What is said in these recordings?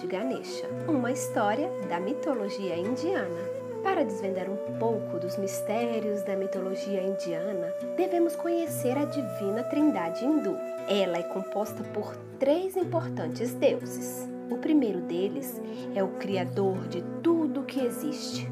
De Ganesha, uma história da mitologia indiana. Para desvendar um pouco dos mistérios da mitologia indiana, devemos conhecer a divina trindade hindu. Ela é composta por três importantes deuses. O primeiro deles é o Criador de tudo que existe,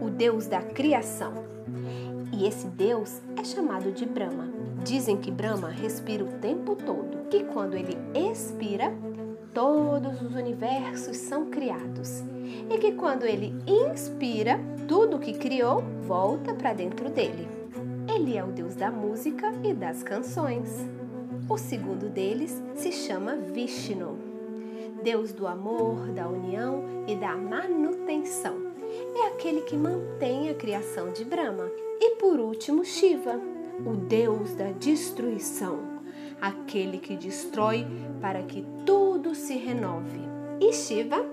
o Deus da criação. E esse Deus é chamado de Brahma. Dizem que Brahma respira o tempo todo, que quando ele expira, todos os universos são criados. E que quando ele inspira, tudo que criou volta para dentro dele. Ele é o Deus da música e das canções. O segundo deles se chama Vishnu, Deus do amor, da união e da manutenção. É aquele que mantém a criação de Brahma e por último, Shiva, o deus da destruição, aquele que destrói para que tudo se renove. E Shiva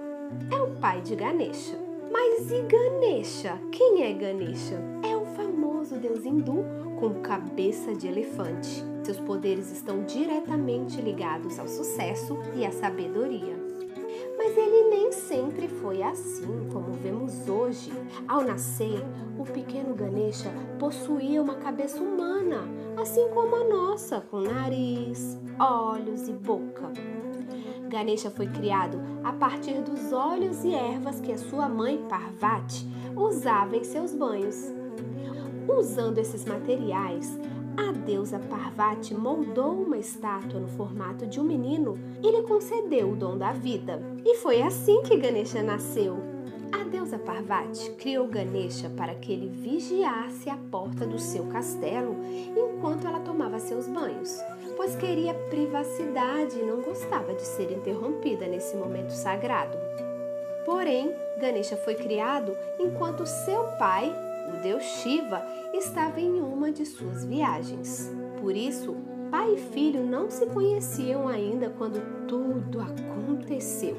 é o pai de Ganesha. Mas e Ganesha? Quem é Ganesha? É o famoso deus hindu com cabeça de elefante. Seus poderes estão diretamente ligados ao sucesso e à sabedoria. Mas ele nem sempre foi assim, como vemos hoje. Ao nascer, o pequeno Ganesha possuía uma cabeça humana, assim como a nossa, com nariz, olhos e boca. Ganesha foi criado a partir dos óleos e ervas que a sua mãe Parvati usava em seus banhos. Usando esses materiais, a deusa Parvati moldou uma estátua no formato de um menino e lhe concedeu o dom da vida. E foi assim que Ganesha nasceu. Deusa Parvati criou Ganesha para que ele vigiasse a porta do seu castelo enquanto ela tomava seus banhos, pois queria privacidade e não gostava de ser interrompida nesse momento sagrado. Porém, Ganesha foi criado enquanto seu pai, o deus Shiva, estava em uma de suas viagens. Por isso, pai e filho não se conheciam ainda quando tudo aconteceu.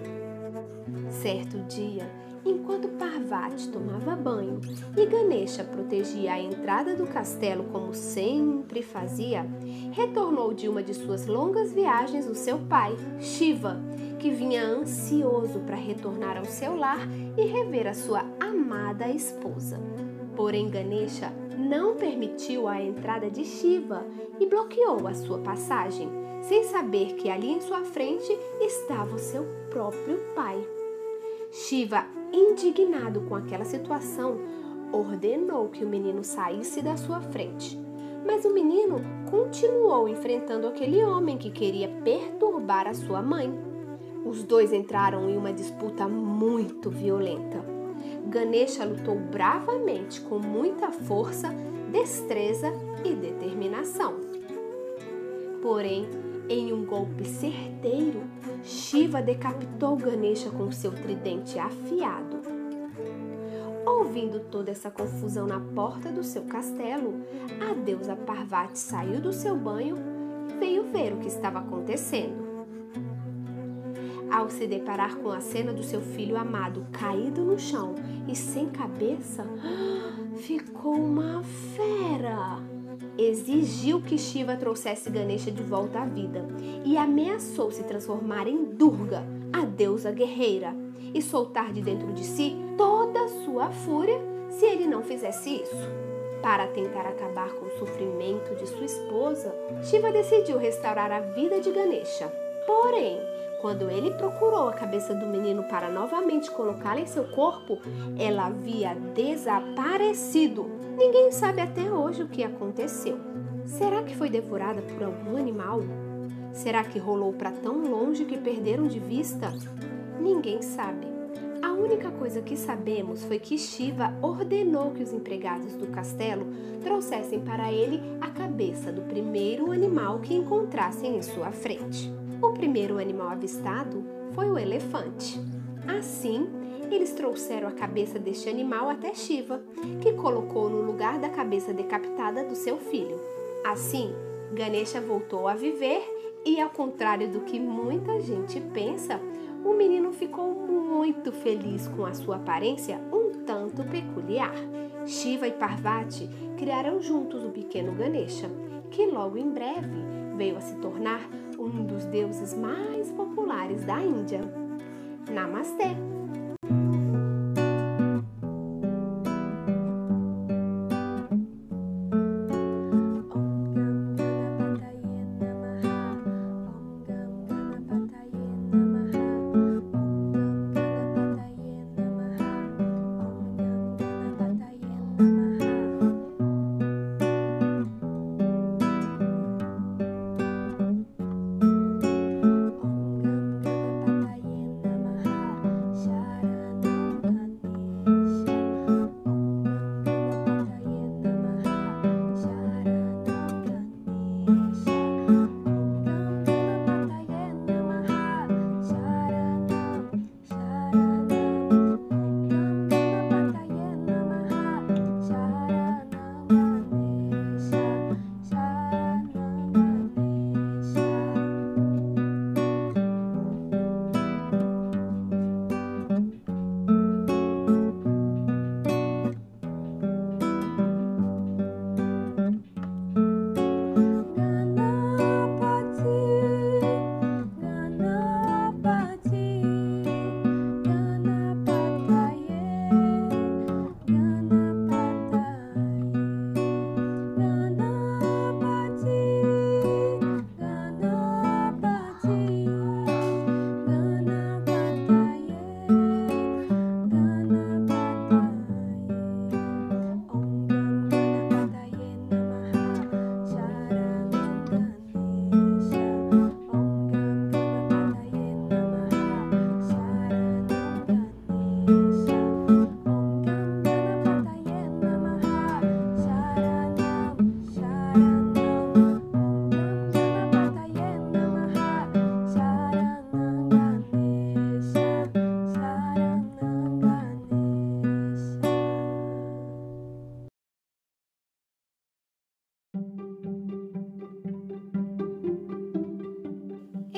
Certo dia, enquanto Parvati tomava banho e Ganesha protegia a entrada do castelo como sempre fazia, retornou de uma de suas longas viagens o seu pai, Shiva, que vinha ansioso para retornar ao seu lar e rever a sua amada esposa. Porém, Ganesha não permitiu a entrada de Shiva e bloqueou a sua passagem, sem saber que ali em sua frente estava o seu próprio pai. Shiva, indignado com aquela situação, ordenou que o menino saísse da sua frente. Mas o menino continuou enfrentando aquele homem que queria perturbar a sua mãe. Os dois entraram em uma disputa muito violenta. Ganesha lutou bravamente com muita força, destreza e determinação. Porém, em um golpe certeiro, Shiva decapitou Ganesha com seu tridente afiado. Ouvindo toda essa confusão na porta do seu castelo, a deusa Parvati saiu do seu banho e veio ver o que estava acontecendo. Ao se deparar com a cena do seu filho amado caído no chão e sem cabeça, ficou uma fera exigiu que Shiva trouxesse Ganesha de volta à vida e ameaçou se transformar em Durga, a deusa guerreira, e soltar de dentro de si toda a sua fúria se ele não fizesse isso. Para tentar acabar com o sofrimento de sua esposa, Shiva decidiu restaurar a vida de Ganesha. Porém, quando ele procurou a cabeça do menino para novamente colocá-la em seu corpo, ela havia desaparecido. Ninguém sabe até hoje o que aconteceu. Será que foi devorada por algum animal? Será que rolou para tão longe que perderam de vista? Ninguém sabe. A única coisa que sabemos foi que Shiva ordenou que os empregados do castelo trouxessem para ele a cabeça do primeiro animal que encontrassem em sua frente. O primeiro animal avistado foi o elefante. Assim, eles trouxeram a cabeça deste animal até Shiva, que colocou no lugar da cabeça decapitada do seu filho. Assim, Ganesha voltou a viver e, ao contrário do que muita gente pensa, o menino ficou muito feliz com a sua aparência um tanto peculiar. Shiva e Parvati criaram juntos o pequeno Ganesha, que logo em breve veio a se tornar um dos deuses mais populares da Índia. Namastê!